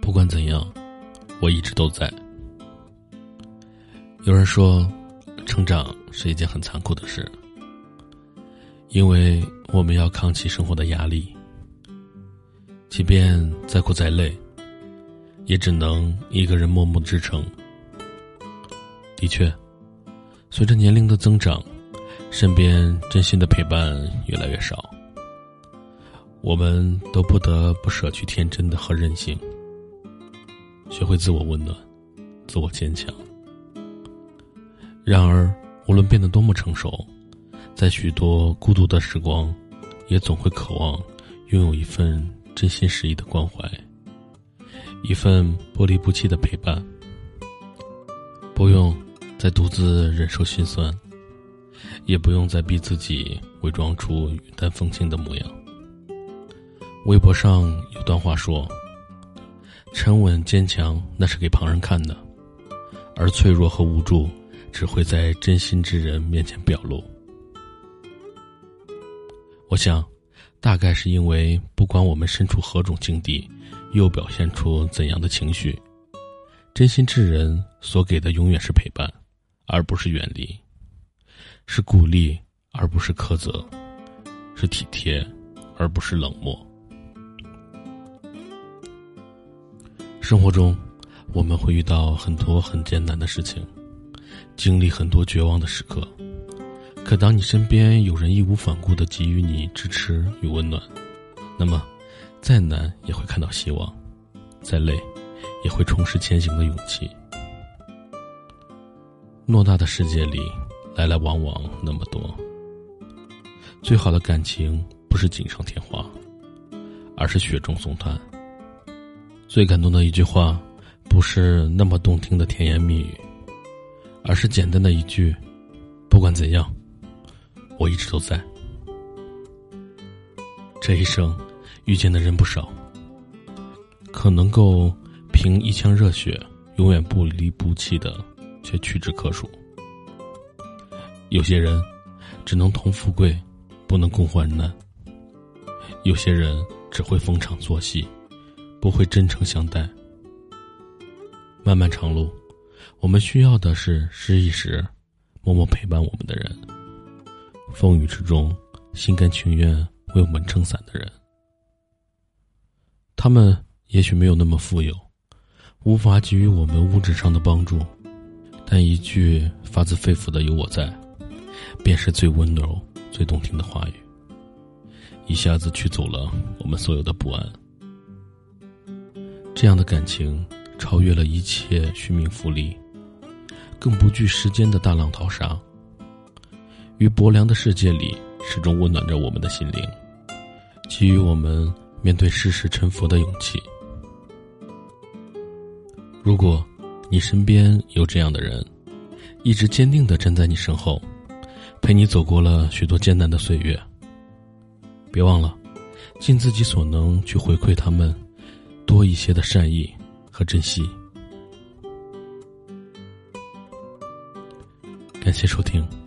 不管怎样，我一直都在。有人说，成长是一件很残酷的事，因为我们要扛起生活的压力，即便再苦再累，也只能一个人默默支撑。的确，随着年龄的增长，身边真心的陪伴越来越少。我们都不得不舍去天真的和任性，学会自我温暖，自我坚强。然而，无论变得多么成熟，在许多孤独的时光，也总会渴望拥有一份真心实意的关怀，一份不离不弃的陪伴。不用再独自忍受心酸，也不用再逼自己伪装出云淡风轻的模样。微博上有段话说：“沉稳坚强那是给旁人看的，而脆弱和无助只会在真心之人面前表露。”我想，大概是因为不管我们身处何种境地，又表现出怎样的情绪，真心之人所给的永远是陪伴，而不是远离；是鼓励，而不是苛责；是体贴，而不是冷漠。生活中，我们会遇到很多很艰难的事情，经历很多绝望的时刻。可当你身边有人义无反顾的给予你支持与温暖，那么，再难也会看到希望，再累，也会重拾前行的勇气。偌大的世界里，来来往往那么多，最好的感情不是锦上添花，而是雪中送炭。最感动的一句话，不是那么动听的甜言蜜语，而是简单的一句：“不管怎样，我一直都在。”这一生遇见的人不少，可能够凭一腔热血永远不离不弃的，却屈指可数。有些人只能同富贵，不能共患难；有些人只会逢场作戏。不会真诚相待。漫漫长路，我们需要的是失意时默默陪伴我们的人，风雨之中心甘情愿为我们撑伞的人。他们也许没有那么富有，无法给予我们物质上的帮助，但一句发自肺腑的“有我在”，便是最温柔、最动听的话语，一下子驱走了我们所有的不安。这样的感情超越了一切虚名浮利，更不惧时间的大浪淘沙。于薄凉的世界里，始终温暖着我们的心灵，给予我们面对世事沉浮的勇气。如果你身边有这样的人，一直坚定的站在你身后，陪你走过了许多艰难的岁月，别忘了，尽自己所能去回馈他们。多一些的善意和珍惜。感谢收听。